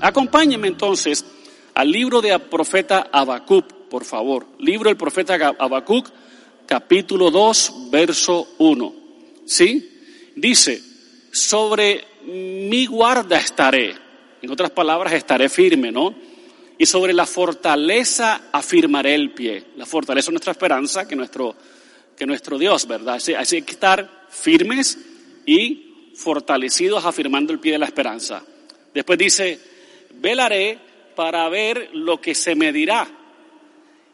Acompáñenme entonces al libro del profeta Habacuc, por favor. Libro del profeta Habacuc, capítulo 2, verso 1. ¿Sí? Dice, sobre mi guarda estaré. En otras palabras, estaré firme, ¿no? Y sobre la fortaleza afirmaré el pie. La fortaleza es nuestra esperanza, que nuestro, que nuestro Dios, ¿verdad? Así, hay que estar firmes y fortalecidos afirmando el pie de la esperanza. Después dice, velaré para ver lo que se me dirá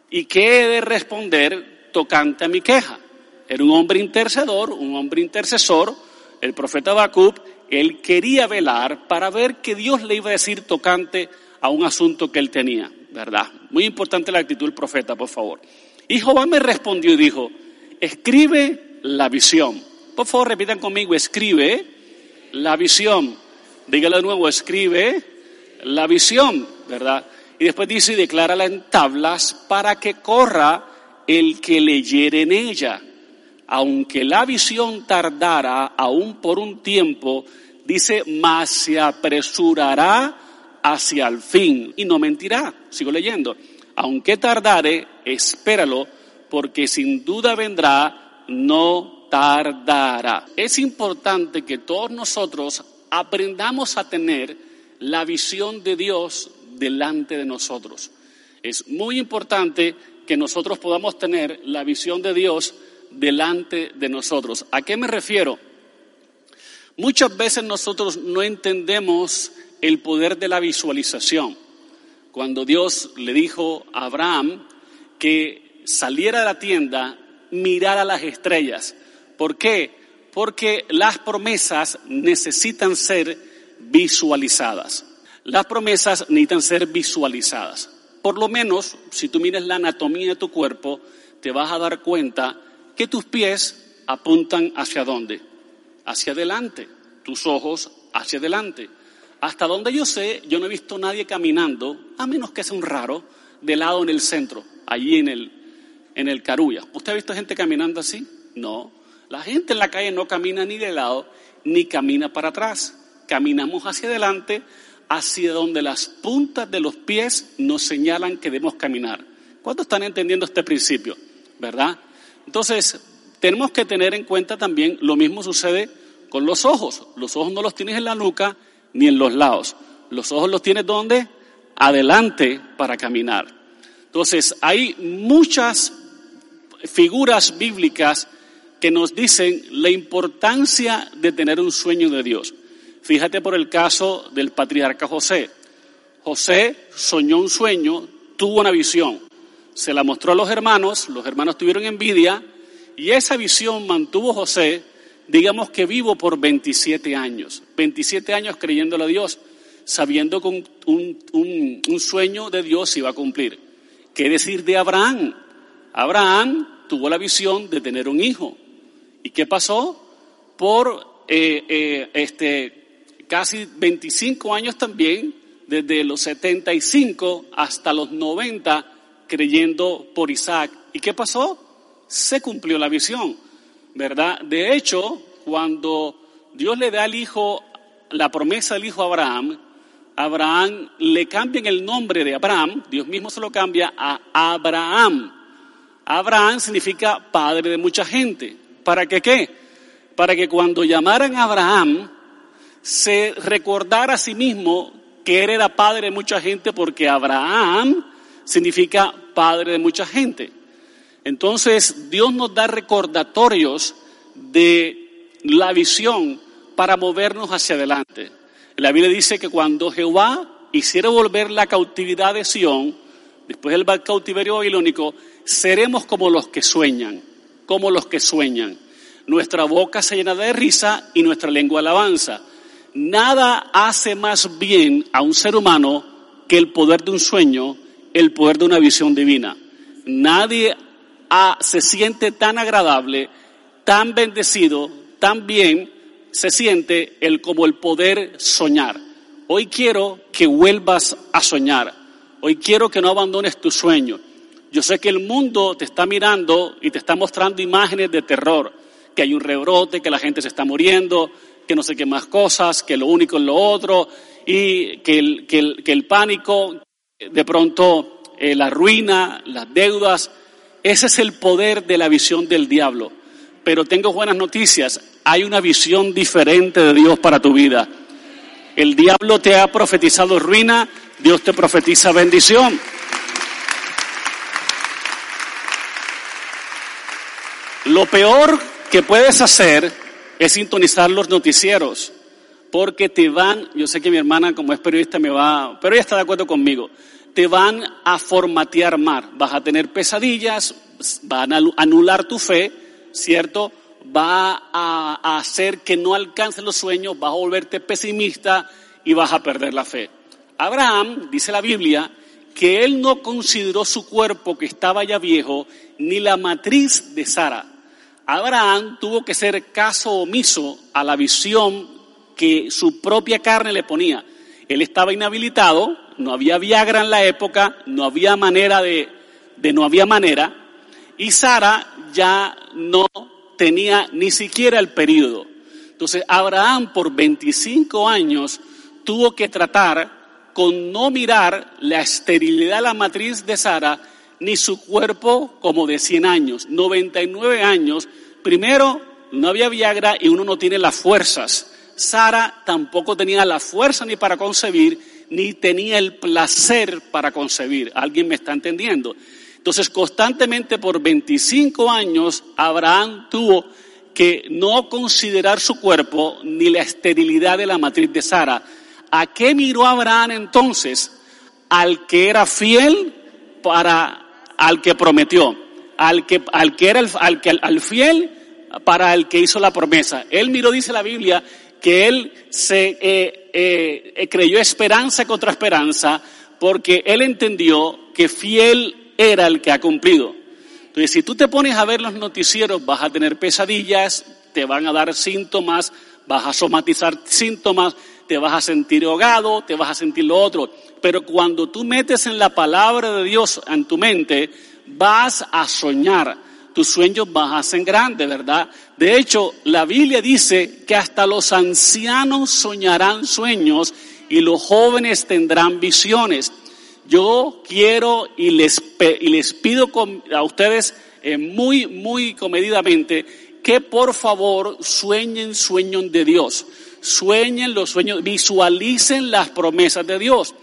y qué he de responder tocante a mi queja. Era un hombre intercedor, un hombre intercesor, el profeta Habacuc, él quería velar para ver qué Dios le iba a decir tocante un asunto que él tenía, ¿verdad? Muy importante la actitud del profeta, por favor. Y Jehová me respondió y dijo, escribe la visión. Por favor, repitan conmigo, escribe la visión. Dígalo de nuevo, escribe la visión, ¿verdad? Y después dice, y declárala en tablas para que corra el que leyere en ella. Aunque la visión tardara aún por un tiempo, dice, más se apresurará hacia el fin y no mentirá. Sigo leyendo. Aunque tardare, espéralo, porque sin duda vendrá, no tardará. Es importante que todos nosotros aprendamos a tener la visión de Dios delante de nosotros. Es muy importante que nosotros podamos tener la visión de Dios delante de nosotros. ¿A qué me refiero? Muchas veces nosotros no entendemos el poder de la visualización. Cuando Dios le dijo a Abraham que saliera de la tienda, mirara las estrellas. ¿Por qué? Porque las promesas necesitan ser visualizadas. Las promesas necesitan ser visualizadas. Por lo menos, si tú miras la anatomía de tu cuerpo, te vas a dar cuenta que tus pies apuntan hacia dónde? Hacia adelante. Tus ojos hacia adelante. Hasta donde yo sé, yo no he visto nadie caminando, a menos que sea un raro, de lado en el centro, allí en el, en el Carulla. ¿Usted ha visto gente caminando así? No. La gente en la calle no camina ni de lado, ni camina para atrás caminamos hacia adelante, hacia donde las puntas de los pies nos señalan que debemos caminar. ¿Cuántos están entendiendo este principio? ¿Verdad? Entonces, tenemos que tener en cuenta también lo mismo sucede con los ojos. Los ojos no los tienes en la nuca ni en los lados. Los ojos los tienes donde? Adelante para caminar. Entonces, hay muchas figuras bíblicas que nos dicen la importancia de tener un sueño de Dios. Fíjate por el caso del patriarca José. José soñó un sueño, tuvo una visión, se la mostró a los hermanos, los hermanos tuvieron envidia y esa visión mantuvo José, digamos que vivo por 27 años, 27 años creyéndole a Dios, sabiendo que un, un sueño de Dios iba a cumplir. ¿Qué decir de Abraham? Abraham tuvo la visión de tener un hijo. ¿Y qué pasó? Por eh, eh, este, casi 25 años también, desde los 75 hasta los 90, creyendo por Isaac. ¿Y qué pasó? Se cumplió la visión, ¿verdad? De hecho, cuando Dios le da al hijo, la promesa del hijo Abraham, Abraham le cambian el nombre de Abraham, Dios mismo se lo cambia a Abraham. Abraham significa padre de mucha gente. ¿Para qué qué? Para que cuando llamaran a Abraham, se recordara a sí mismo que él era padre de mucha gente porque Abraham significa padre de mucha gente. Entonces Dios nos da recordatorios de la visión para movernos hacia adelante. La Biblia dice que cuando Jehová hiciera volver la cautividad de Sión, después del cautiverio babilónico, seremos como los que sueñan, como los que sueñan. Nuestra boca se llena de risa y nuestra lengua alabanza. Nada hace más bien a un ser humano que el poder de un sueño, el poder de una visión divina. Nadie se siente tan agradable, tan bendecido, tan bien se siente el, como el poder soñar. Hoy quiero que vuelvas a soñar. hoy quiero que no abandones tu sueño. Yo sé que el mundo te está mirando y te está mostrando imágenes de terror, que hay un rebrote, que la gente se está muriendo, que no sé qué más cosas, que lo único es lo otro, y que el pánico, de pronto eh, la ruina, las deudas, ese es el poder de la visión del diablo. Pero tengo buenas noticias, hay una visión diferente de Dios para tu vida. El diablo te ha profetizado ruina, Dios te profetiza bendición. Lo peor que puedes hacer es sintonizar los noticieros, porque te van, yo sé que mi hermana como es periodista me va, pero ella está de acuerdo conmigo, te van a formatear más, vas a tener pesadillas, van a anular tu fe, ¿cierto? Va a, hacer que no alcances los sueños, vas a volverte pesimista y vas a perder la fe. Abraham, dice la Biblia, que él no consideró su cuerpo que estaba ya viejo, ni la matriz de Sara. Abraham tuvo que ser caso omiso a la visión que su propia carne le ponía. Él estaba inhabilitado, no había Viagra en la época, no había manera de, de no había manera, y Sara ya no tenía ni siquiera el periodo. Entonces Abraham por 25 años tuvo que tratar con no mirar la esterilidad de la matriz de Sara, ni su cuerpo como de 100 años, 99 años. Primero, no había Viagra y uno no tiene las fuerzas. Sara tampoco tenía la fuerza ni para concebir, ni tenía el placer para concebir. ¿Alguien me está entendiendo? Entonces, constantemente por 25 años, Abraham tuvo que no considerar su cuerpo ni la esterilidad de la matriz de Sara. ¿A qué miró Abraham entonces? Al que era fiel para, al que prometió, al que, al que era al, que, al fiel para el que hizo la promesa. Él miró, dice la Biblia, que él se eh, eh, eh, creyó esperanza contra esperanza porque él entendió que fiel era el que ha cumplido. Entonces, si tú te pones a ver los noticieros, vas a tener pesadillas, te van a dar síntomas, vas a somatizar síntomas, te vas a sentir ahogado, te vas a sentir lo otro. Pero cuando tú metes en la palabra de Dios en tu mente, vas a soñar tus sueños vas a ser grandes, ¿verdad? De hecho, la Biblia dice que hasta los ancianos soñarán sueños y los jóvenes tendrán visiones. Yo quiero y les, y les pido a ustedes eh, muy, muy comedidamente que por favor sueñen sueños de Dios. Sueñen los sueños, visualicen las promesas de Dios.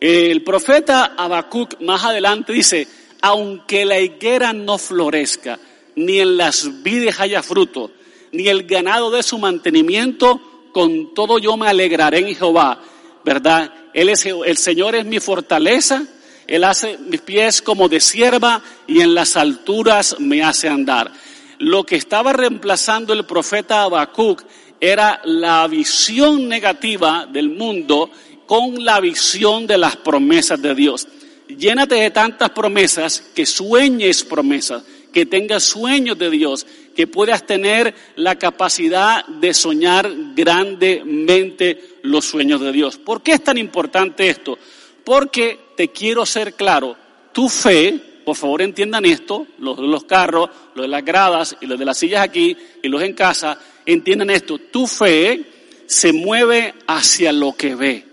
El profeta Habacuc más adelante dice, aunque la higuera no florezca, ni en las vides haya fruto, ni el ganado de su mantenimiento, con todo yo me alegraré en Jehová, ¿verdad? Él es, el Señor es mi fortaleza, Él hace mis pies como de sierva y en las alturas me hace andar. Lo que estaba reemplazando el profeta Habacuc era la visión negativa del mundo con la visión de las promesas de Dios. Llénate de tantas promesas que sueñes promesas, que tengas sueños de Dios, que puedas tener la capacidad de soñar grandemente los sueños de Dios. ¿Por qué es tan importante esto? Porque te quiero ser claro, tu fe, por favor entiendan esto, los de los carros, los de las gradas y los de las sillas aquí y los en casa, entiendan esto, tu fe se mueve hacia lo que ve.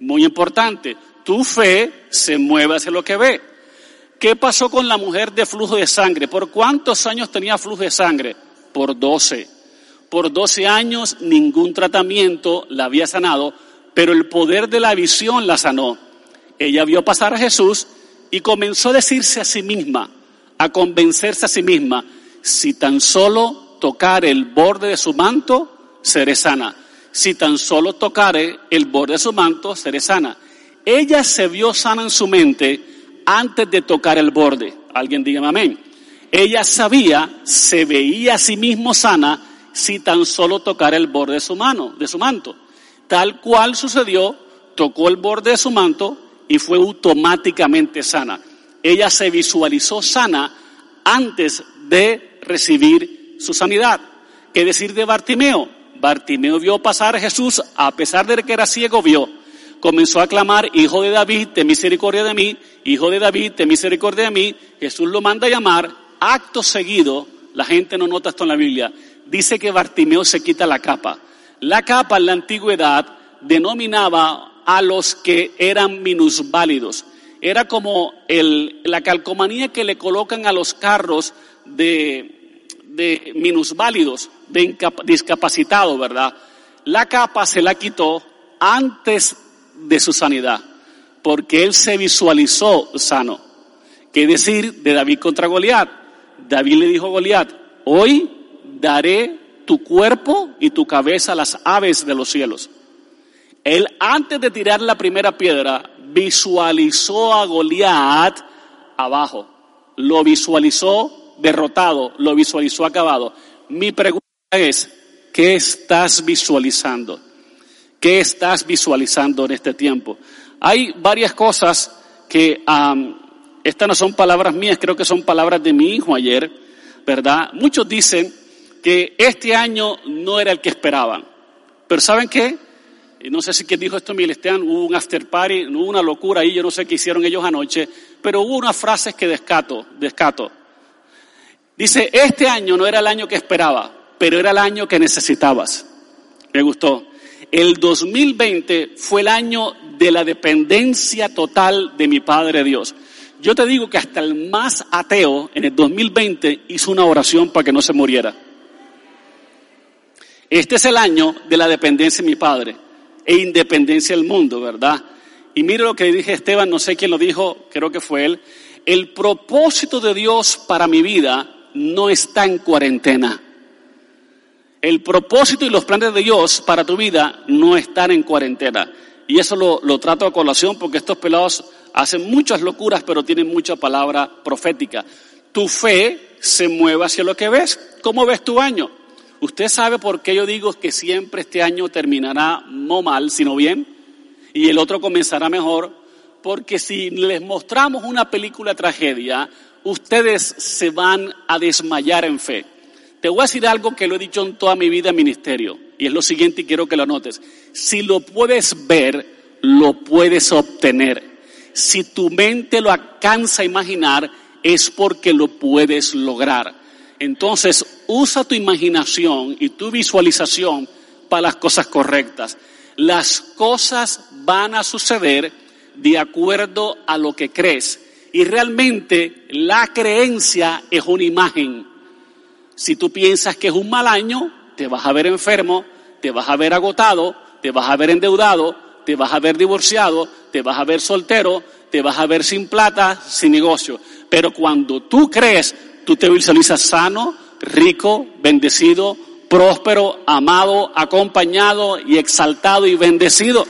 Muy importante, tu fe se mueve hacia lo que ve. ¿Qué pasó con la mujer de flujo de sangre? ¿Por cuántos años tenía flujo de sangre? Por 12. Por 12 años ningún tratamiento la había sanado, pero el poder de la visión la sanó. Ella vio pasar a Jesús y comenzó a decirse a sí misma, a convencerse a sí misma, si tan solo tocare el borde de su manto, seré sana. Si tan solo tocare el borde de su manto, seré sana. Ella se vio sana en su mente antes de tocar el borde. Alguien dígame amén. Ella sabía, se veía a sí mismo sana si tan solo tocara el borde de su mano, de su manto. Tal cual sucedió, tocó el borde de su manto y fue automáticamente sana. Ella se visualizó sana antes de recibir su sanidad. ¿Qué decir de Bartimeo? Bartimeo vio pasar a Jesús, a pesar de que era ciego, vio. Comenzó a clamar, Hijo de David, ten misericordia de mí, Hijo de David, ten misericordia de mí. Jesús lo manda a llamar, acto seguido, la gente no nota esto en la Biblia, dice que Bartimeo se quita la capa. La capa en la antigüedad denominaba a los que eran minusválidos. Era como la calcomanía que le colocan a los carros de, de minusválidos, de discapacitados, ¿verdad? La capa se la quitó antes de su sanidad, porque él se visualizó sano. ¿Qué decir de David contra Goliat? David le dijo a Goliat, hoy daré tu cuerpo y tu cabeza a las aves de los cielos. Él antes de tirar la primera piedra visualizó a Goliat abajo, lo visualizó derrotado, lo visualizó acabado. Mi pregunta es, ¿qué estás visualizando? ¿Qué estás visualizando en este tiempo? Hay varias cosas que, estas no son palabras mías, creo que son palabras de mi hijo ayer, ¿verdad? Muchos dicen que este año no era el que esperaban. Pero ¿saben qué? No sé si quien dijo esto, Milestean, hubo un after party, hubo una locura ahí, yo no sé qué hicieron ellos anoche, pero hubo unas frases que descato, descato. Dice, este año no era el año que esperaba, pero era el año que necesitabas. Me gustó. El 2020 fue el año de la dependencia total de mi Padre Dios. Yo te digo que hasta el más ateo en el 2020 hizo una oración para que no se muriera. Este es el año de la dependencia de mi Padre e independencia del mundo, ¿verdad? Y mire lo que dije Esteban, no sé quién lo dijo, creo que fue él. El propósito de Dios para mi vida no está en cuarentena. El propósito y los planes de Dios para tu vida no están en cuarentena. Y eso lo, lo trato a colación porque estos pelados hacen muchas locuras, pero tienen mucha palabra profética. Tu fe se mueve hacia lo que ves. ¿Cómo ves tu año? Usted sabe por qué yo digo que siempre este año terminará no mal, sino bien, y el otro comenzará mejor, porque si les mostramos una película tragedia, ustedes se van a desmayar en fe. Te voy a decir algo que lo he dicho en toda mi vida en ministerio, y es lo siguiente y quiero que lo notes. Si lo puedes ver, lo puedes obtener. Si tu mente lo alcanza a imaginar, es porque lo puedes lograr. Entonces, usa tu imaginación y tu visualización para las cosas correctas. Las cosas van a suceder de acuerdo a lo que crees. Y realmente la creencia es una imagen. Si tú piensas que es un mal año, te vas a ver enfermo, te vas a ver agotado, te vas a ver endeudado, te vas a ver divorciado, te vas a ver soltero, te vas a ver sin plata, sin negocio. Pero cuando tú crees, tú te visualizas sano, rico, bendecido, próspero, amado, acompañado y exaltado y bendecido.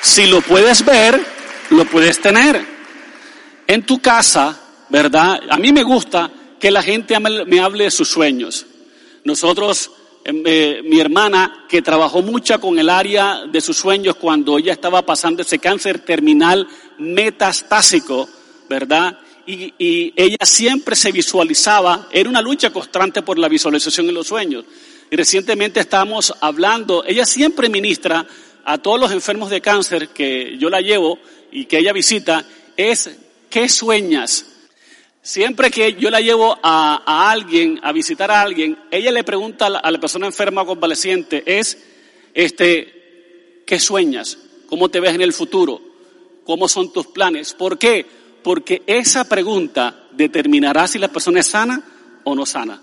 Si lo puedes ver, lo puedes tener en tu casa, ¿verdad? A mí me gusta que la gente me hable de sus sueños. Nosotros, em, eh, mi hermana, que trabajó mucho con el área de sus sueños cuando ella estaba pasando ese cáncer terminal metastásico, ¿verdad? Y, y, ella siempre se visualizaba, era una lucha constante por la visualización de los sueños. Y recientemente estábamos hablando, ella siempre ministra a todos los enfermos de cáncer que yo la llevo y que ella visita, es ¿qué sueñas? Siempre que yo la llevo a, alguien, a visitar a alguien, ella le pregunta a la, persona enferma o convaleciente, es, este, ¿qué sueñas? ¿Cómo te ves en el futuro? ¿Cómo son tus planes? ¿Por qué? Porque esa pregunta determinará si la persona es sana o no sana.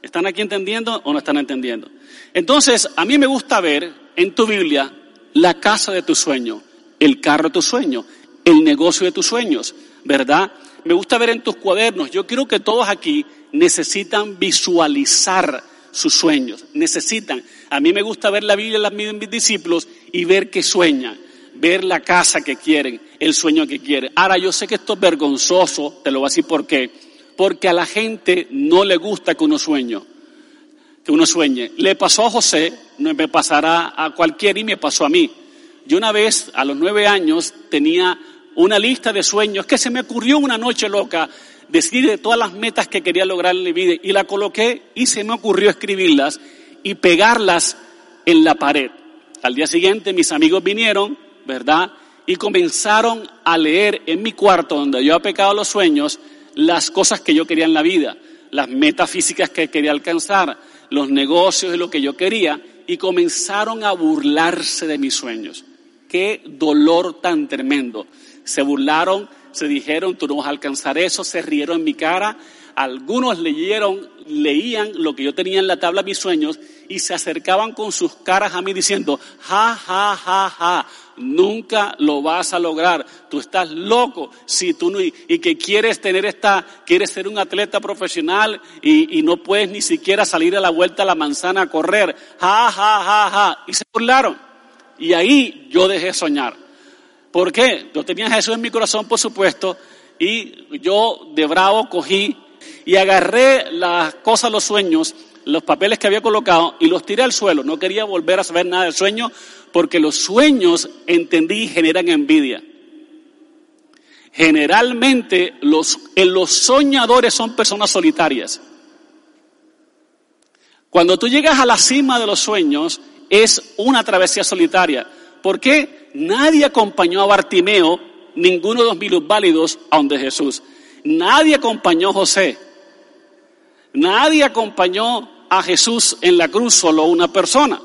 ¿Están aquí entendiendo o no están entendiendo? Entonces, a mí me gusta ver en tu Biblia la casa de tu sueño, el carro de tu sueño, el negocio de tus sueños. ¿Verdad? Me gusta ver en tus cuadernos. Yo creo que todos aquí necesitan visualizar sus sueños. Necesitan. A mí me gusta ver la Biblia en mis discípulos y ver que sueñan. Ver la casa que quieren, el sueño que quieren. Ahora, yo sé que esto es vergonzoso, te lo voy a decir por qué. Porque a la gente no le gusta que uno sueñe. Que uno sueñe. Le pasó a José, me pasará a cualquiera y me pasó a mí. Yo una vez, a los nueve años, tenía una lista de sueños que se me ocurrió una noche loca decir de todas las metas que quería lograr en mi vida y la coloqué y se me ocurrió escribirlas y pegarlas en la pared. Al día siguiente mis amigos vinieron, ¿verdad? Y comenzaron a leer en mi cuarto, donde yo había pecado los sueños, las cosas que yo quería en la vida, las metafísicas que quería alcanzar, los negocios de lo que yo quería, y comenzaron a burlarse de mis sueños. Qué dolor tan tremendo. Se burlaron, se dijeron, tú no vas a alcanzar eso, se rieron en mi cara. Algunos leyeron, leían lo que yo tenía en la tabla de mis sueños y se acercaban con sus caras a mí diciendo, ja, ja, ja, ja, nunca lo vas a lograr. Tú estás loco si tú no, y, que quieres tener esta, quieres ser un atleta profesional y, no puedes ni siquiera salir a la vuelta a la manzana a correr. Ja, ja, ja, ja. Y se burlaron. Y ahí yo dejé soñar. ¿Por qué? Yo tenía a Jesús en mi corazón, por supuesto, y yo de bravo cogí y agarré las cosas, los sueños, los papeles que había colocado y los tiré al suelo. No quería volver a saber nada del sueño porque los sueños, entendí, generan envidia. Generalmente los, los soñadores son personas solitarias. Cuando tú llegas a la cima de los sueños, es una travesía solitaria. ¿Por qué? Nadie acompañó a Bartimeo, ninguno de los mil válidos, a donde Jesús. Nadie acompañó a José. Nadie acompañó a Jesús en la cruz, solo una persona.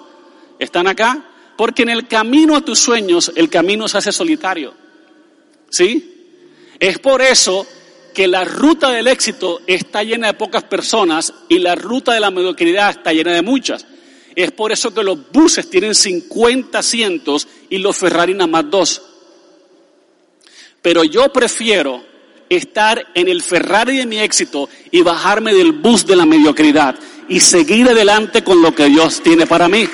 ¿Están acá? Porque en el camino a tus sueños, el camino se hace solitario. ¿Sí? Es por eso que la ruta del éxito está llena de pocas personas y la ruta de la mediocridad está llena de muchas. Es por eso que los buses tienen 50 asientos y los Ferrari nada más dos. Pero yo prefiero estar en el Ferrari de mi éxito y bajarme del bus de la mediocridad y seguir adelante con lo que Dios tiene para mí.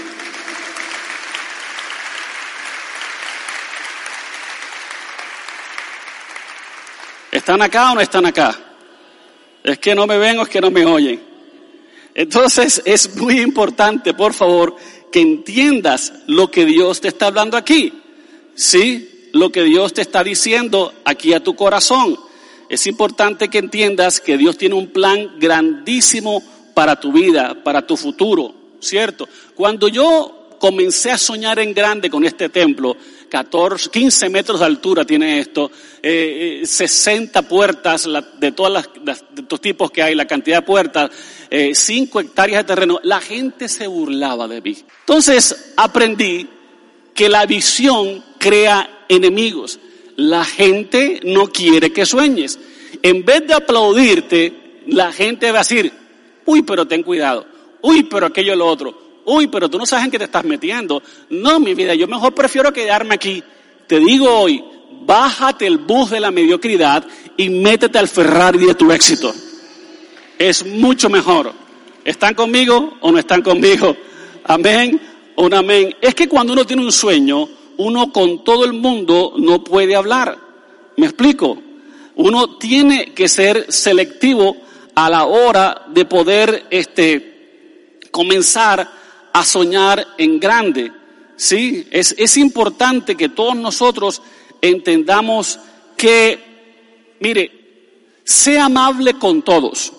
¿Están acá o no están acá? Es que no me ven o es que no me oyen. Entonces es muy importante, por favor, que entiendas lo que Dios te está hablando aquí. ¿Sí? Lo que Dios te está diciendo aquí a tu corazón. Es importante que entiendas que Dios tiene un plan grandísimo para tu vida, para tu futuro, ¿cierto? Cuando yo comencé a soñar en grande con este templo, 14, 15 metros de altura tiene esto, 60 eh, puertas de de estos tipos que hay, la cantidad de puertas, 5 eh, hectáreas de terreno. La gente se burlaba de mí. Entonces aprendí que la visión crea enemigos. La gente no quiere que sueñes. En vez de aplaudirte, la gente va a decir, uy, pero ten cuidado, uy, pero aquello lo otro uy, pero tú no sabes en qué te estás metiendo. No, mi vida, yo mejor prefiero quedarme aquí. Te digo hoy, bájate el bus de la mediocridad y métete al Ferrari de tu éxito. Es mucho mejor. ¿Están conmigo o no están conmigo? Amén no amén. Es que cuando uno tiene un sueño, uno con todo el mundo no puede hablar. ¿Me explico? Uno tiene que ser selectivo a la hora de poder este, comenzar a soñar en grande. Sí, es, es importante que todos nosotros entendamos que, mire, sea amable con todos.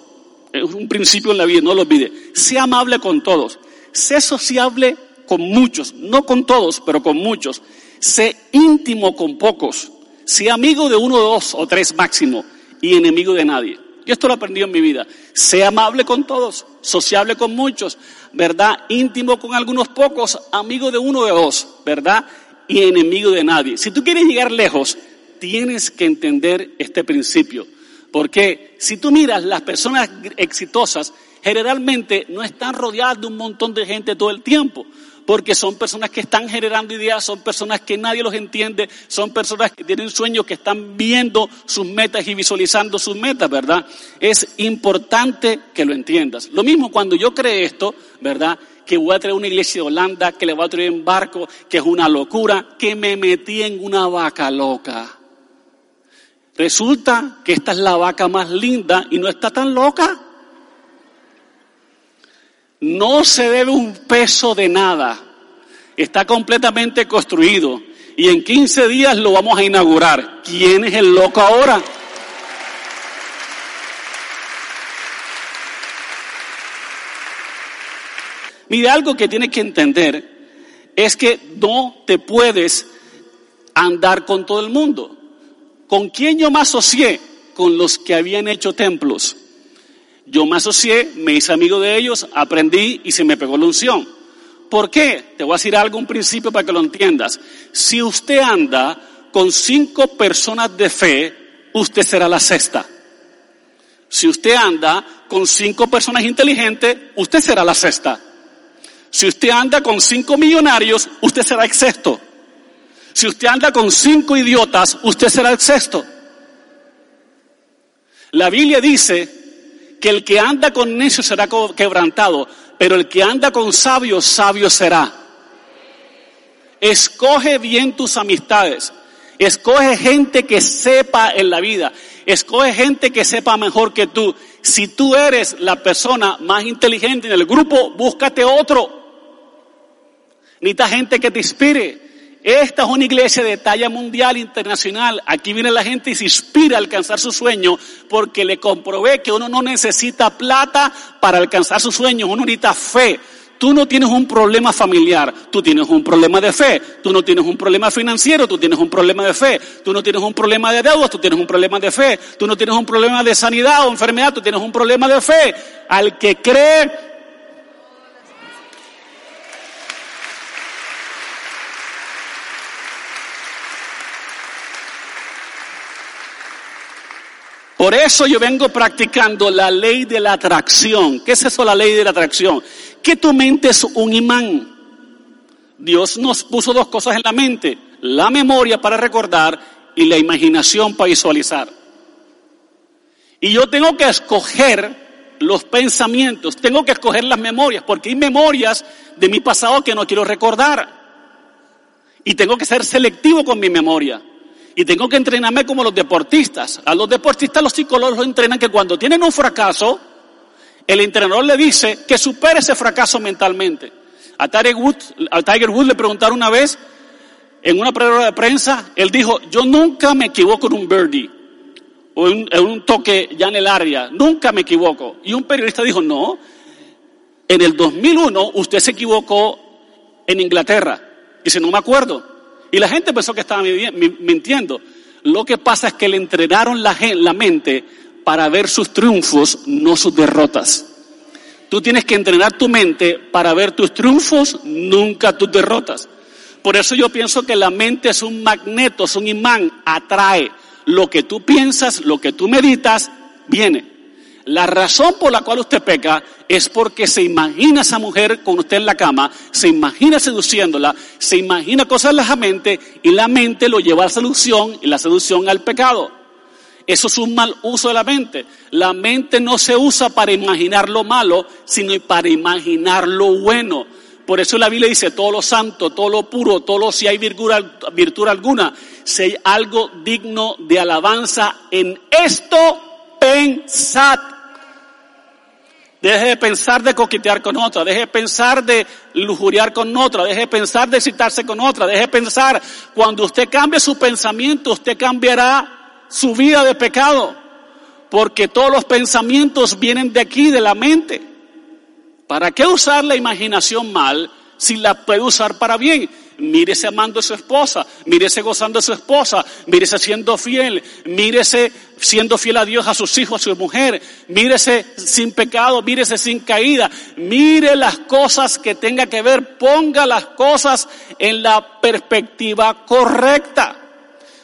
Es un principio en la vida, no lo olvide. Sea amable con todos. Sé sociable con muchos, no con todos, pero con muchos. Sé íntimo con pocos. Sé amigo de uno, dos o tres máximo y enemigo de nadie. Yo esto lo aprendí en mi vida. Sé amable con todos, sociable con muchos, ¿verdad? Íntimo con algunos pocos, amigo de uno de dos, ¿verdad? Y enemigo de nadie. Si tú quieres llegar lejos, tienes que entender este principio. Porque si tú miras, las personas exitosas generalmente no están rodeadas de un montón de gente todo el tiempo porque son personas que están generando ideas, son personas que nadie los entiende, son personas que tienen sueños, que están viendo sus metas y visualizando sus metas, ¿verdad? Es importante que lo entiendas. Lo mismo cuando yo creé esto, ¿verdad? Que voy a traer una iglesia de Holanda, que le voy a traer en barco, que es una locura, que me metí en una vaca loca. Resulta que esta es la vaca más linda y no está tan loca. No se debe un peso de nada. Está completamente construido. Y en 15 días lo vamos a inaugurar. ¿Quién es el loco ahora? Mire, algo que tienes que entender es que no te puedes andar con todo el mundo. ¿Con quién yo me asocié? Con los que habían hecho templos. Yo me asocié, me hice amigo de ellos, aprendí y se me pegó la unción. ¿Por qué? Te voy a decir algo, un principio para que lo entiendas. Si usted anda con cinco personas de fe, usted será la sexta. Si usted anda con cinco personas inteligentes, usted será la sexta. Si usted anda con cinco millonarios, usted será el sexto. Si usted anda con cinco idiotas, usted será el sexto. La Biblia dice que el que anda con necios será quebrantado, pero el que anda con sabios, sabio será. Escoge bien tus amistades. Escoge gente que sepa en la vida. Escoge gente que sepa mejor que tú. Si tú eres la persona más inteligente en el grupo, búscate otro. Necesita gente que te inspire. Esta es una iglesia de talla mundial, internacional. Aquí viene la gente y se inspira a alcanzar su sueño porque le comprobé que uno no necesita plata para alcanzar su sueño, uno necesita fe. Tú no tienes un problema familiar, tú tienes un problema de fe. Tú no tienes un problema financiero, tú tienes un problema de fe. Tú no tienes un problema de deudas, tú tienes un problema de fe. Tú no tienes un problema de sanidad o enfermedad, tú tienes un problema de fe. Al que cree, Por eso yo vengo practicando la ley de la atracción. ¿Qué es eso la ley de la atracción? Que tu mente es un imán. Dios nos puso dos cosas en la mente, la memoria para recordar y la imaginación para visualizar. Y yo tengo que escoger los pensamientos, tengo que escoger las memorias, porque hay memorias de mi pasado que no quiero recordar. Y tengo que ser selectivo con mi memoria. Y tengo que entrenarme como los deportistas. A los deportistas los psicólogos entrenan que cuando tienen un fracaso, el entrenador le dice que supere ese fracaso mentalmente. A Tiger Woods, a Tiger le preguntaron una vez en una prueba de prensa, él dijo, yo nunca me equivoco en un birdie o en, un toque ya en el área, nunca me equivoco. Y un periodista dijo, no, en el 2001 usted se equivocó en Inglaterra. Dice, no me acuerdo. Y la gente pensó que estaba mintiendo. Lo que pasa es que le entrenaron la, mente para ver sus triunfos, no sus derrotas. Tú tienes que entrenar tu mente para ver tus triunfos, nunca tus derrotas. Por eso yo pienso que la mente es un magneto, es un imán, atrae. Lo que tú piensas, lo que tú meditas, viene. La razón por la cual usted peca es porque se imagina esa mujer con usted en la cama, se imagina seduciéndola, se imagina cosas en la mente y la mente lo lleva a la seducción y la seducción al pecado. Eso es un mal uso de la mente. La mente no se usa para imaginar lo malo, sino para imaginar lo bueno. Por eso la Biblia dice todo lo santo, todo lo puro, todo lo si hay virtud, virtud alguna, si hay algo digno de alabanza, en esto pensad. Deje de pensar de coquetear con otra, deje de pensar de lujuriar con otra, deje de pensar de citarse con otra, deje de pensar, cuando usted cambie su pensamiento, usted cambiará su vida de pecado, porque todos los pensamientos vienen de aquí, de la mente. ¿Para qué usar la imaginación mal si la puede usar para bien? Mírese amando a su esposa, mírese gozando a su esposa, mírese siendo fiel, mírese siendo fiel a Dios, a sus hijos, a su mujer, mírese sin pecado, mírese sin caída, mire las cosas que tenga que ver, ponga las cosas en la perspectiva correcta.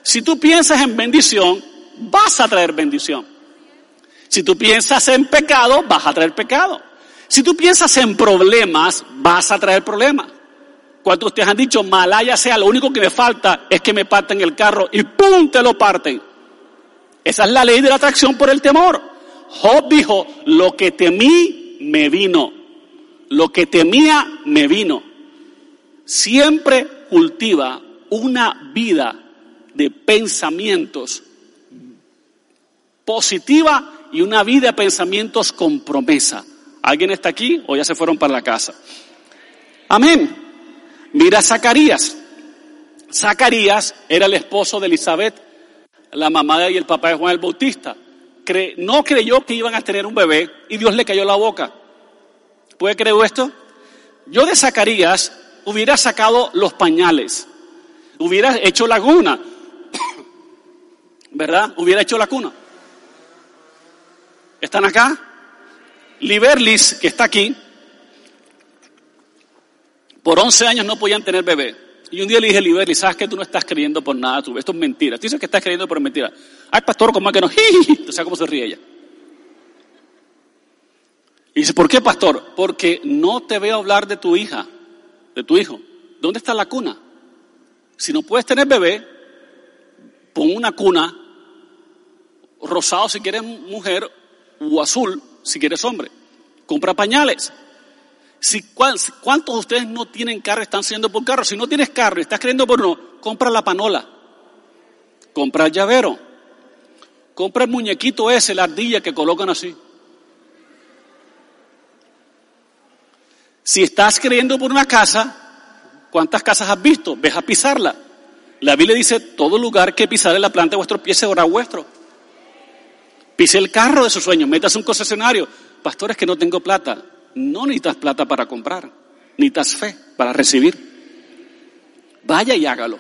Si tú piensas en bendición, vas a traer bendición. Si tú piensas en pecado, vas a traer pecado. Si tú piensas en problemas, vas a traer problemas. ¿Cuántos ustedes han dicho, malaya sea, lo único que me falta es que me parten el carro y ¡pum! te lo parten? Esa es la ley de la atracción por el temor. Job dijo, lo que temí me vino. Lo que temía me vino. Siempre cultiva una vida de pensamientos positiva y una vida de pensamientos con promesa. ¿Alguien está aquí o ya se fueron para la casa? Amén. Mira a Zacarías. Zacarías era el esposo de Elizabeth, la mamá y el papá de Juan el Bautista. no creyó que iban a tener un bebé y Dios le cayó la boca. ¿Puede creer esto? yo de Zacarías hubiera sacado los pañales, hubiera hecho la cuna, ¿verdad? Hubiera hecho la cuna. ¿Están acá? Liberlis, que está aquí, por 11 años no podían tener bebé. Y un día le dije a Liberlis, ¿sabes que tú no estás creyendo por nada? Tú, esto es mentira. Tú dices que estás creyendo por mentira. Ay, pastor, ¿cómo es que no? ¿Tú sabes cómo se ríe ella? Y dice, ¿por qué, pastor? Porque no te veo hablar de tu hija, de tu hijo. ¿Dónde está la cuna? Si no puedes tener bebé, pon una cuna, rosado si quieres mujer, o azul si quieres hombre. Compra pañales. Si, ¿Cuántos de ustedes no tienen carro están siendo por carro? Si no tienes carro estás creyendo por uno, compra la panola. Compra el llavero. Compra el muñequito ese, la ardilla que colocan así. Si estás creyendo por una casa, ¿cuántas casas has visto? Ves a pisarla. La Biblia dice, todo lugar que pisare la planta de vuestro pie será vuestro. Pise el carro de sus sueños, métase un concesionario. Pastores que no tengo plata. No necesitas plata para comprar, necesitas fe para recibir. Vaya y hágalo.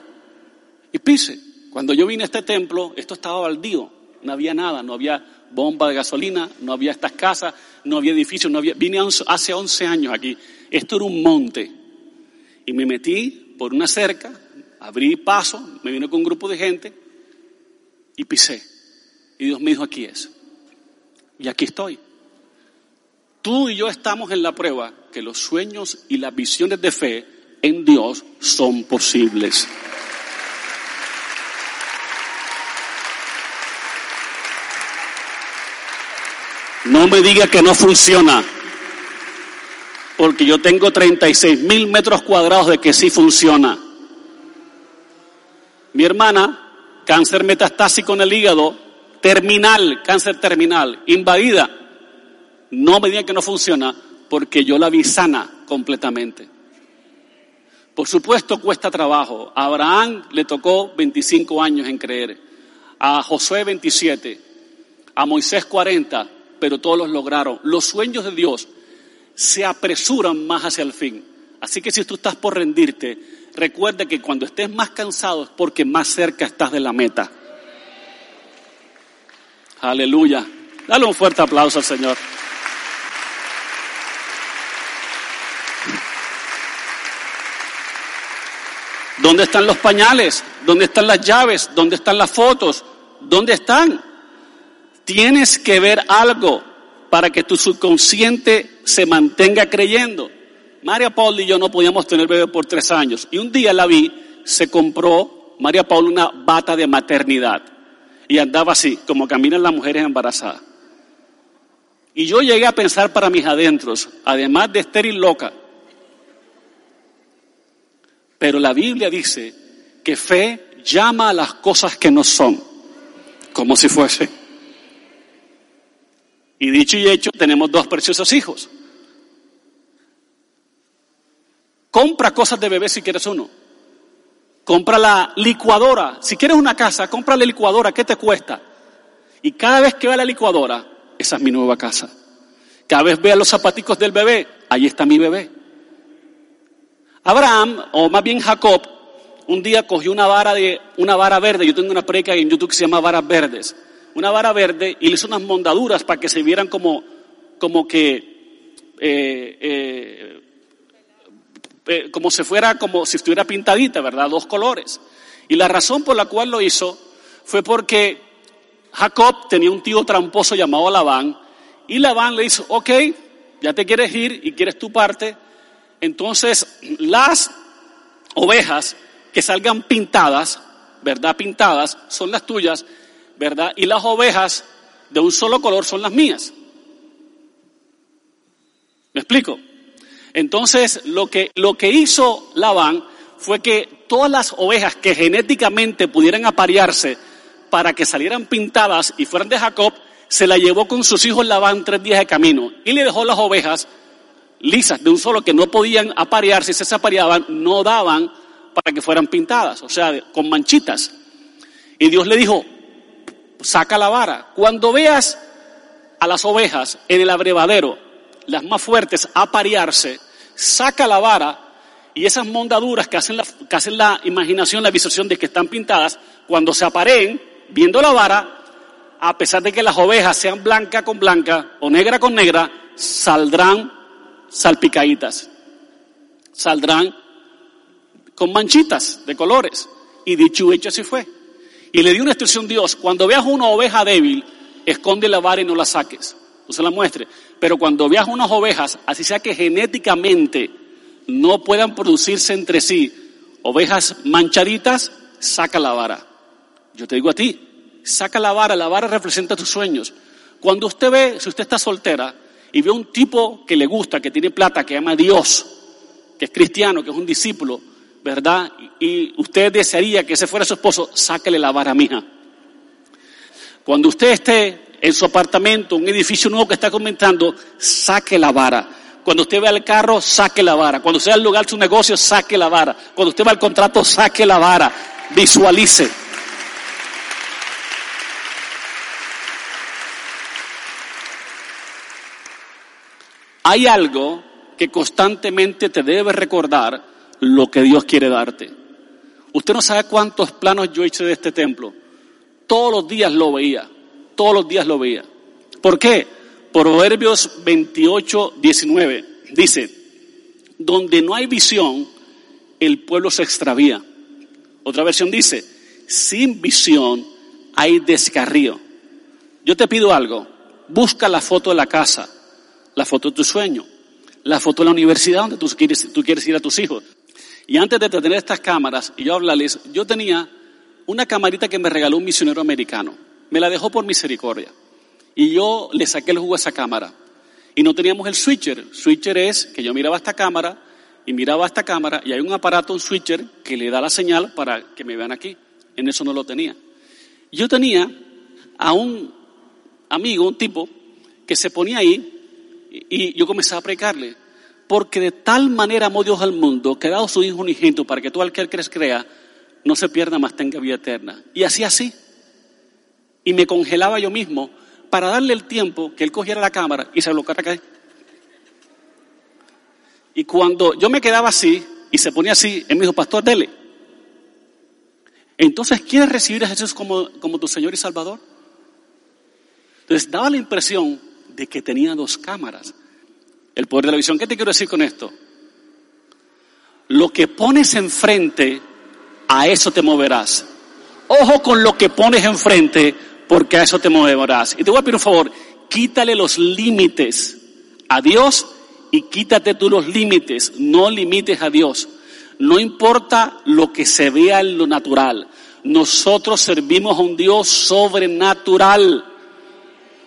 Y pise. Cuando yo vine a este templo, esto estaba baldío, no había nada, no había bomba de gasolina, no había estas casas, no había edificios, no había... Vine hace 11 años aquí, esto era un monte. Y me metí por una cerca, abrí paso, me vine con un grupo de gente y pisé. Y Dios me dijo, aquí es. Y aquí estoy. Tú y yo estamos en la prueba que los sueños y las visiones de fe en Dios son posibles. No me diga que no funciona, porque yo tengo 36 mil metros cuadrados de que sí funciona. Mi hermana, cáncer metastásico en el hígado, terminal, cáncer terminal, invadida no me digan que no funciona porque yo la vi sana completamente. Por supuesto cuesta trabajo. A Abraham le tocó 25 años en creer. A Josué 27. A Moisés 40. Pero todos los lograron. Los sueños de Dios se apresuran más hacia el fin. Así que si tú estás por rendirte, recuerda que cuando estés más cansado es porque más cerca estás de la meta. Aleluya. Dale un fuerte aplauso al Señor. ¿Dónde están los pañales? ¿Dónde están las llaves? ¿Dónde están las fotos? ¿Dónde están? Tienes que ver algo para que tu subconsciente se mantenga creyendo. María Paula y yo no podíamos tener bebé por tres años. Y un día la vi, se compró María Paula una bata de maternidad. Y andaba así, como caminan las mujeres embarazadas. Y yo llegué a pensar para mis adentros, además de estéril loca, pero la Biblia dice que fe llama a las cosas que no son, como si fuese. Y dicho y hecho, tenemos dos preciosos hijos. Compra cosas de bebé si quieres uno. Compra la licuadora. Si quieres una casa, compra la licuadora. ¿Qué te cuesta? Y cada vez que vea la licuadora, esa es mi nueva casa. Cada vez vea los zapaticos del bebé, ahí está mi bebé. Abraham, o más bien Jacob, un día cogió una vara de una vara verde. Yo tengo una preca en YouTube que se llama varas verdes. Una vara verde y le hizo unas mondaduras para que se vieran como, como que eh, eh, eh, como si fuera como si estuviera pintadita, ¿verdad? Dos colores. Y la razón por la cual lo hizo fue porque Jacob tenía un tío tramposo llamado Labán y Labán le dijo, ok, ya te quieres ir y quieres tu parte, entonces las ovejas que salgan pintadas, ¿verdad? Pintadas son las tuyas, ¿verdad? Y las ovejas de un solo color son las mías. ¿Me explico? Entonces, lo que, lo que hizo Labán fue que todas las ovejas que genéticamente pudieran aparearse para que salieran pintadas y fueran de Jacob, se la llevó con sus hijos Labán tres días de camino y le dejó las ovejas lisas de un solo que no podían aparearse, si se apareaban, no daban para que fueran pintadas, o sea, con manchitas. Y Dios le dijo, saca la vara. Cuando veas a las ovejas en el abrevadero, las más fuertes, aparearse, saca la vara y esas mondaduras que hacen la, que hacen la imaginación, la visualización de que están pintadas, cuando se apareen viendo la vara, a pesar de que las ovejas sean blanca con blanca o negra con negra, saldrán salpicaditas, saldrán con manchitas de colores. Y dicho hecho así fue. Y le dio una instrucción Dios, cuando veas una oveja débil, esconde la vara y no la saques, no se la muestre. Pero cuando veas unas ovejas, así sea que genéticamente no puedan producirse entre sí ovejas manchaditas, saca la vara. Yo te digo a ti, saca la vara, la vara representa tus sueños. Cuando usted ve, si usted está soltera y ve un tipo que le gusta, que tiene plata, que ama a Dios, que es cristiano, que es un discípulo, ¿verdad? Y usted desearía que ese fuera su esposo, sáquele la vara, mija. Cuando usted esté en su apartamento, un edificio nuevo que está comentando, saque la vara. Cuando usted ve el carro, saque la vara. Cuando usted va al lugar de su negocio, saque la vara. Cuando usted va al contrato, saque la vara. Visualice. Hay algo que constantemente te debe recordar lo que Dios quiere darte. Usted no sabe cuántos planos yo hice de este templo. Todos los días lo veía, todos los días lo veía. ¿Por qué? Proverbios 28, 19 dice, donde no hay visión, el pueblo se extravía. Otra versión dice, sin visión hay descarrío. Yo te pido algo, busca la foto de la casa, la foto de tu sueño, la foto de la universidad donde tú quieres, tú quieres ir a tus hijos. Y antes de tener estas cámaras y yo hablarles, yo tenía una camarita que me regaló un misionero americano. Me la dejó por misericordia. Y yo le saqué el jugo a esa cámara. Y no teníamos el switcher. Switcher es que yo miraba esta cámara y miraba esta cámara y hay un aparato, un switcher, que le da la señal para que me vean aquí. En eso no lo tenía. Yo tenía a un amigo, un tipo, que se ponía ahí y yo comencé a predicarle. Porque de tal manera amó Dios al mundo que ha dado su Hijo unigénito para que todo aquel que crea no se pierda más, tenga vida eterna. Y así así. Y me congelaba yo mismo para darle el tiempo que él cogiera la cámara y se colocara acá. Y cuando yo me quedaba así y se ponía así, él me dijo, pastor, dele. Entonces, ¿quieres recibir a Jesús como, como tu Señor y Salvador? Entonces, daba la impresión de que tenía dos cámaras. El poder de la visión. ¿Qué te quiero decir con esto? Lo que pones enfrente, a eso te moverás. Ojo con lo que pones enfrente, porque a eso te moverás. Y te voy a pedir un favor, quítale los límites a Dios y quítate tú los límites, no limites a Dios. No importa lo que se vea en lo natural. Nosotros servimos a un Dios sobrenatural.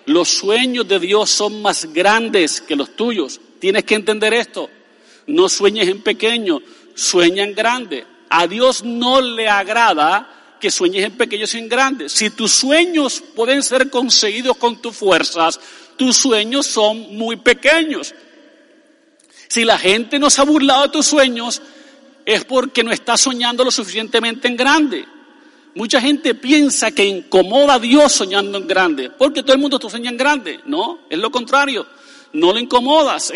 Los sueños de Dios son más grandes que los tuyos. Tienes que entender esto. No sueñes en pequeño, sueña en grande. A Dios no le agrada que sueñes en pequeño y en grande. Si tus sueños pueden ser conseguidos con tus fuerzas, tus sueños son muy pequeños. Si la gente no se ha burlado de tus sueños, es porque no está soñando lo suficientemente en grande. Mucha gente piensa que incomoda a Dios soñando en grande, porque todo el mundo está sueña en grande. No, es lo contrario. No lo incomodas.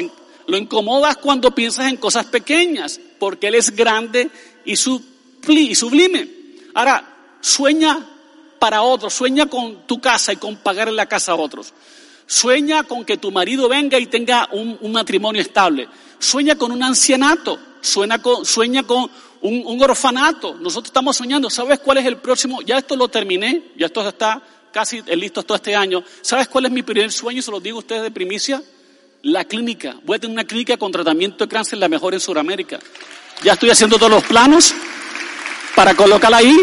Lo incomodas cuando piensas en cosas pequeñas, porque Él es grande y, sublime. Ahora, sueña para otros, sueña con tu casa y con pagar la casa a otros. Sueña con que tu marido venga y tenga un, matrimonio estable. Sueña con un ancianato. Sueña con un, orfanato. Nosotros estamos soñando. ¿Sabes cuál es el próximo? Ya esto lo terminé, ya esto está casi listo todo este año. ¿Sabes cuál es mi primer sueño? Se lo digo a ustedes de primicia. La clínica. Voy a tener una clínica con tratamiento de cáncer la mejor en Sudamérica. Ya estoy haciendo todos los planos para colocarla ahí.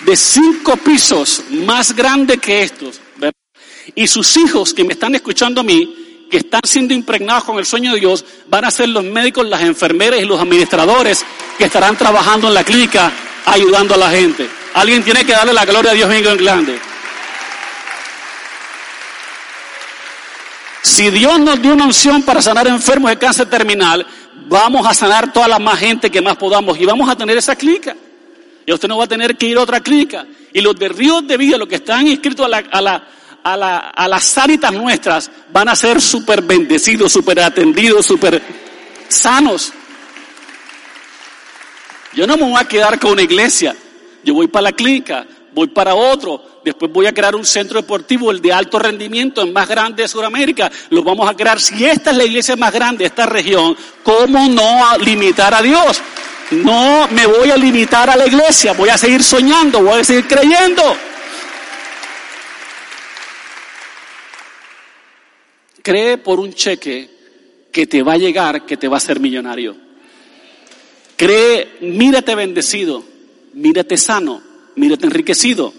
De cinco pisos, más grande que estos. Y sus hijos que me están escuchando a mí, que están siendo impregnados con el sueño de Dios van a ser los médicos, las enfermeras y los administradores que estarán trabajando en la clínica ayudando a la gente. Alguien tiene que darle la gloria a Dios en grande. Si Dios nos dio una unción para sanar enfermos de cáncer terminal, vamos a sanar toda la más gente que más podamos y vamos a tener esa clínica. Y usted no va a tener que ir a otra clínica. Y los de Ríos de Vida, los que están inscritos a la, a la, a, la, a las sanitas nuestras van a ser súper bendecidos, súper atendidos, súper sanos. Yo no me voy a quedar con una iglesia. Yo voy para la clínica, voy para otro, después voy a crear un centro deportivo, el de alto rendimiento, el más grande de Sudamérica. Lo vamos a crear. Si esta es la iglesia más grande de esta región, ¿cómo no limitar a Dios? No me voy a limitar a la iglesia, voy a seguir soñando, voy a seguir creyendo. Cree por un cheque que te va a llegar, que te va a hacer millonario. Cree, mírate bendecido, mírate sano, mírate enriquecido.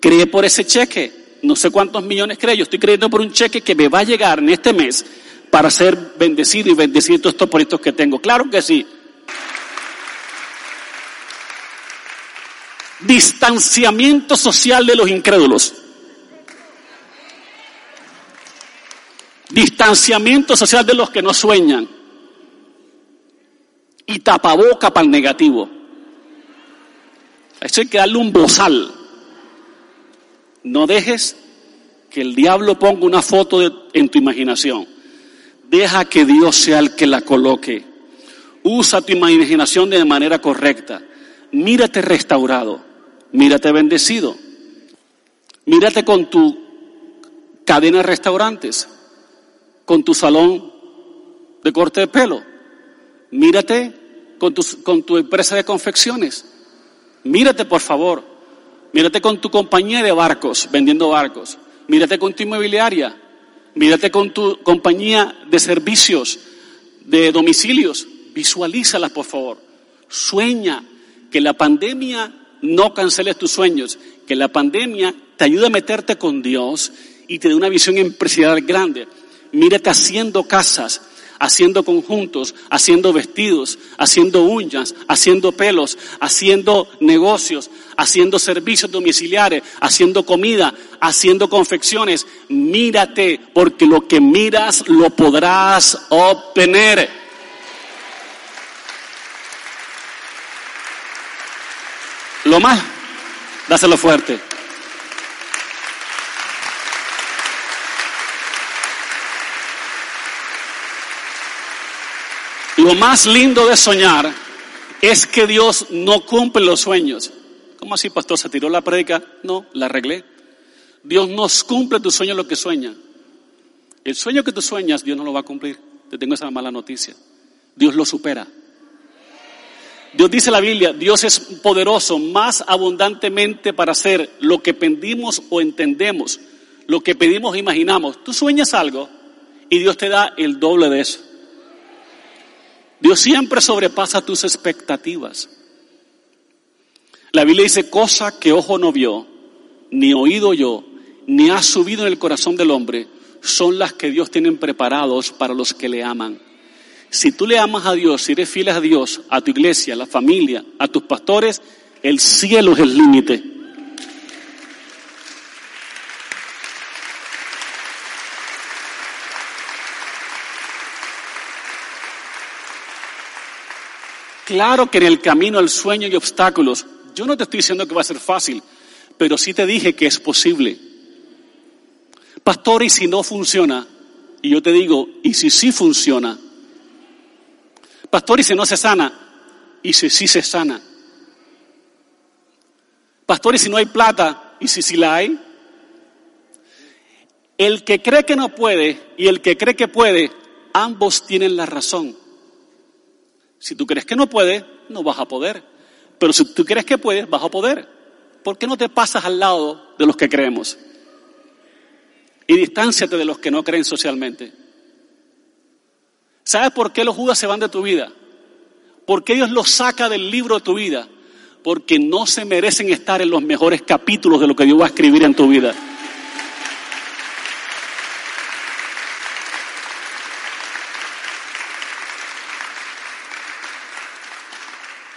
Cree por ese cheque. No sé cuántos millones cree. Yo estoy creyendo por un cheque que me va a llegar en este mes para ser bendecido y bendecido todos estos proyectos que tengo. Claro que sí. Distanciamiento social de los incrédulos. Distanciamiento social de los que no sueñan. Y tapaboca para el negativo. eso hay que darle un bozal. No dejes que el diablo ponga una foto en tu imaginación. Deja que Dios sea el que la coloque. Usa tu imaginación de manera correcta. Mírate restaurado. Mírate bendecido. Mírate con tu cadena de restaurantes, con tu salón de corte de pelo. Mírate con tu, con tu empresa de confecciones. Mírate, por favor. Mírate con tu compañía de barcos, vendiendo barcos. Mírate con tu inmobiliaria. Mírate con tu compañía de servicios, de domicilios. Visualízalas, por favor. Sueña que la pandemia no canceles tus sueños, que la pandemia te ayude a meterte con Dios y te dé una visión empresarial grande. Mírate haciendo casas, haciendo conjuntos, haciendo vestidos, haciendo uñas, haciendo pelos, haciendo negocios, haciendo servicios domiciliares, haciendo comida, haciendo confecciones. Mírate, porque lo que miras lo podrás obtener. Lo más, dáselo fuerte. Lo más lindo de soñar es que Dios no cumple los sueños. ¿Cómo así, pastor? ¿Se tiró la predica? No, la arreglé. Dios no cumple tu sueño lo que sueña. El sueño que tú sueñas, Dios no lo va a cumplir. Te tengo esa mala noticia. Dios lo supera. Dios dice en la Biblia, Dios es poderoso más abundantemente para hacer lo que pedimos o entendemos, lo que pedimos e imaginamos. Tú sueñas algo y Dios te da el doble de eso. Dios siempre sobrepasa tus expectativas. La Biblia dice, cosa que ojo no vio, ni oído yo, ni ha subido en el corazón del hombre, son las que Dios tiene preparados para los que le aman. Si tú le amas a Dios, si eres fiel a Dios, a tu iglesia, a la familia, a tus pastores, el cielo es el límite. Claro que en el camino al sueño hay obstáculos. Yo no te estoy diciendo que va a ser fácil, pero sí te dije que es posible. Pastor, y si no funciona, y yo te digo, y si sí funciona, pastor, y si no se sana, y si sí se sana. Pastor, y si no hay plata, y si sí la hay. El que cree que no puede y el que cree que puede, ambos tienen la razón. Si tú crees que no puedes, no vas a poder. Pero si tú crees que puedes, vas a poder. ¿Por qué no te pasas al lado de los que creemos? Y distánciate de los que no creen socialmente. ¿Sabes por qué los judas se van de tu vida? Porque Dios los saca del libro de tu vida. Porque no se merecen estar en los mejores capítulos de lo que Dios va a escribir en tu vida.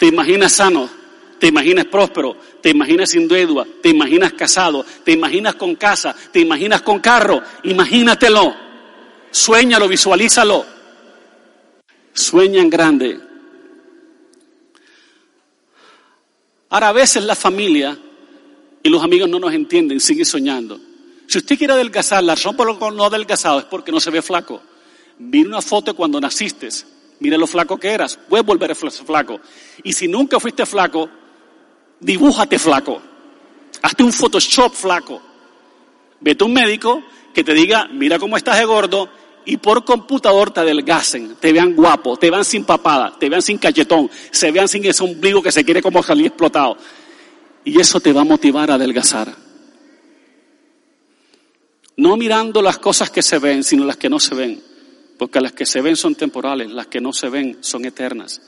Te imaginas sano, te imaginas próspero, te imaginas sin deuda, te imaginas casado, te imaginas con casa, te imaginas con carro. Imagínatelo, sueñalo, visualízalo. Sueña en grande. Ahora a veces la familia y los amigos no nos entienden, siguen soñando. Si usted quiere adelgazar, la razón por la que no ha adelgazado es porque no se ve flaco. Mira una foto cuando naciste, mira lo flaco que eras, puedes volver a flaco. Y si nunca fuiste flaco, dibújate flaco. Hazte un Photoshop flaco. Vete a un médico que te diga, mira cómo estás de gordo, y por computador te adelgacen, te vean guapo, te vean sin papada, te vean sin cachetón, se vean sin ese ombligo que se quiere como salir explotado. Y eso te va a motivar a adelgazar. No mirando las cosas que se ven, sino las que no se ven. Porque las que se ven son temporales, las que no se ven son eternas.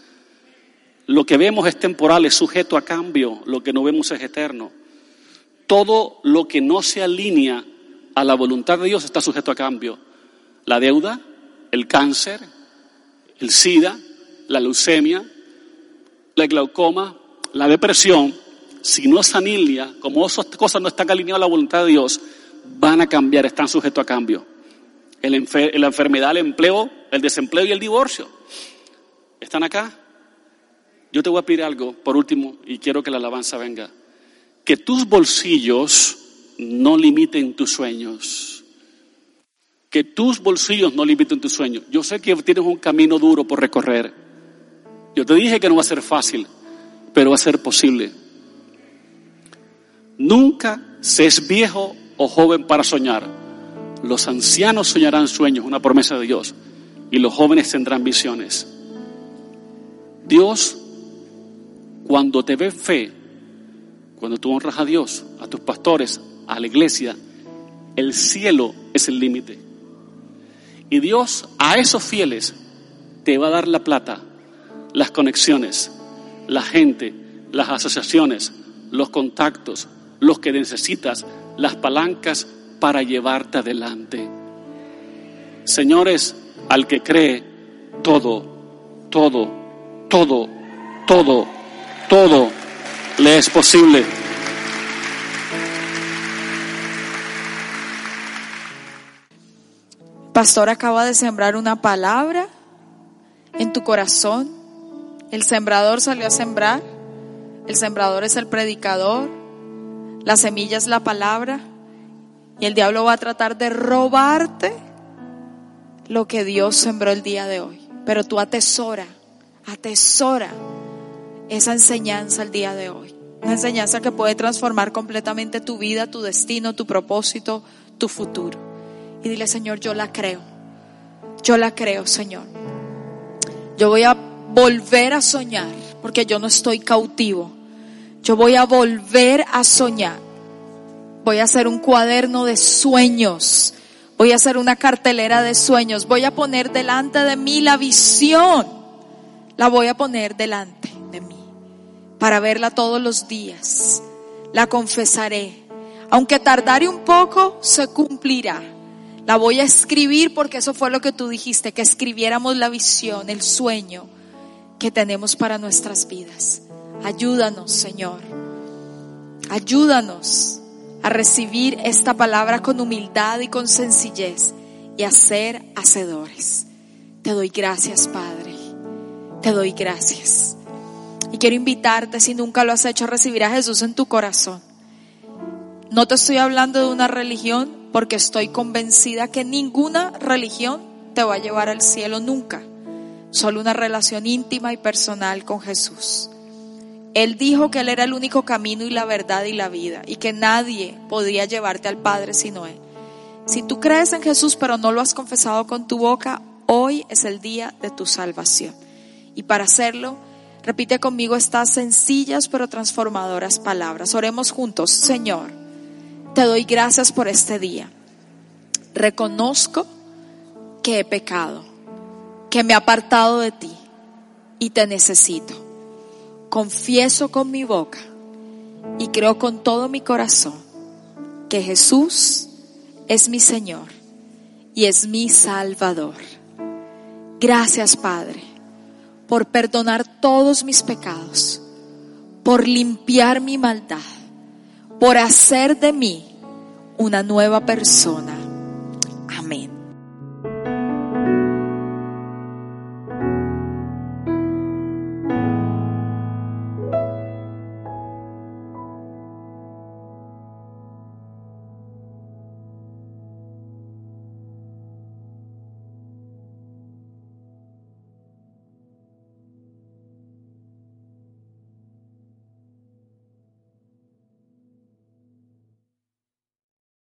Lo que vemos es temporal, es sujeto a cambio, lo que no vemos es eterno. Todo lo que no se alinea a la voluntad de Dios está sujeto a cambio. La deuda, el cáncer, el SIDA, la leucemia, la glaucoma, la depresión, si no es anilia, como esas cosas no están alineadas a la voluntad de Dios, van a cambiar, están sujetos a cambio. La enfermedad, el empleo, el desempleo y el divorcio. ¿Están acá? Yo te voy a pedir algo, por último, y quiero que la alabanza venga. Que tus bolsillos no limiten tus sueños. Que tus bolsillos no limiten tus sueños. Yo sé que tienes un camino duro por recorrer. Yo te dije que no va a ser fácil, pero va a ser posible. Nunca se es viejo o joven para soñar. Los ancianos soñarán sueños, una promesa de Dios, y los jóvenes tendrán visiones. Dios, cuando te ve fe, cuando tú honras a Dios, a tus pastores, a la iglesia, el cielo es el límite. Y Dios a esos fieles te va a dar la plata, las conexiones, la gente, las asociaciones, los contactos, los que necesitas, las palancas para llevarte adelante. Señores, al que cree, todo, todo, todo, todo, todo le es posible. Pastor acaba de sembrar una palabra en tu corazón. El sembrador salió a sembrar. El sembrador es el predicador. La semilla es la palabra. Y el diablo va a tratar de robarte lo que Dios sembró el día de hoy. Pero tú atesora, atesora esa enseñanza el día de hoy. Una enseñanza que puede transformar completamente tu vida, tu destino, tu propósito, tu futuro y dile, Señor, yo la creo. Yo la creo, Señor. Yo voy a volver a soñar porque yo no estoy cautivo. Yo voy a volver a soñar. Voy a hacer un cuaderno de sueños. Voy a hacer una cartelera de sueños. Voy a poner delante de mí la visión. La voy a poner delante de mí para verla todos los días. La confesaré. Aunque tardare un poco, se cumplirá. La voy a escribir porque eso fue lo que tú dijiste, que escribiéramos la visión, el sueño que tenemos para nuestras vidas. Ayúdanos, Señor. Ayúdanos a recibir esta palabra con humildad y con sencillez y a ser hacedores. Te doy gracias, Padre. Te doy gracias. Y quiero invitarte, si nunca lo has hecho, a recibir a Jesús en tu corazón. No te estoy hablando de una religión, porque estoy convencida que ninguna religión te va a llevar al cielo nunca, solo una relación íntima y personal con Jesús. Él dijo que Él era el único camino y la verdad y la vida y que nadie podía llevarte al Padre sino Él. Si tú crees en Jesús pero no lo has confesado con tu boca, hoy es el día de tu salvación. Y para hacerlo, repite conmigo estas sencillas pero transformadoras palabras. Oremos juntos, Señor. Te doy gracias por este día. Reconozco que he pecado, que me he apartado de ti y te necesito. Confieso con mi boca y creo con todo mi corazón que Jesús es mi Señor y es mi Salvador. Gracias Padre por perdonar todos mis pecados, por limpiar mi maldad por hacer de mí una nueva persona.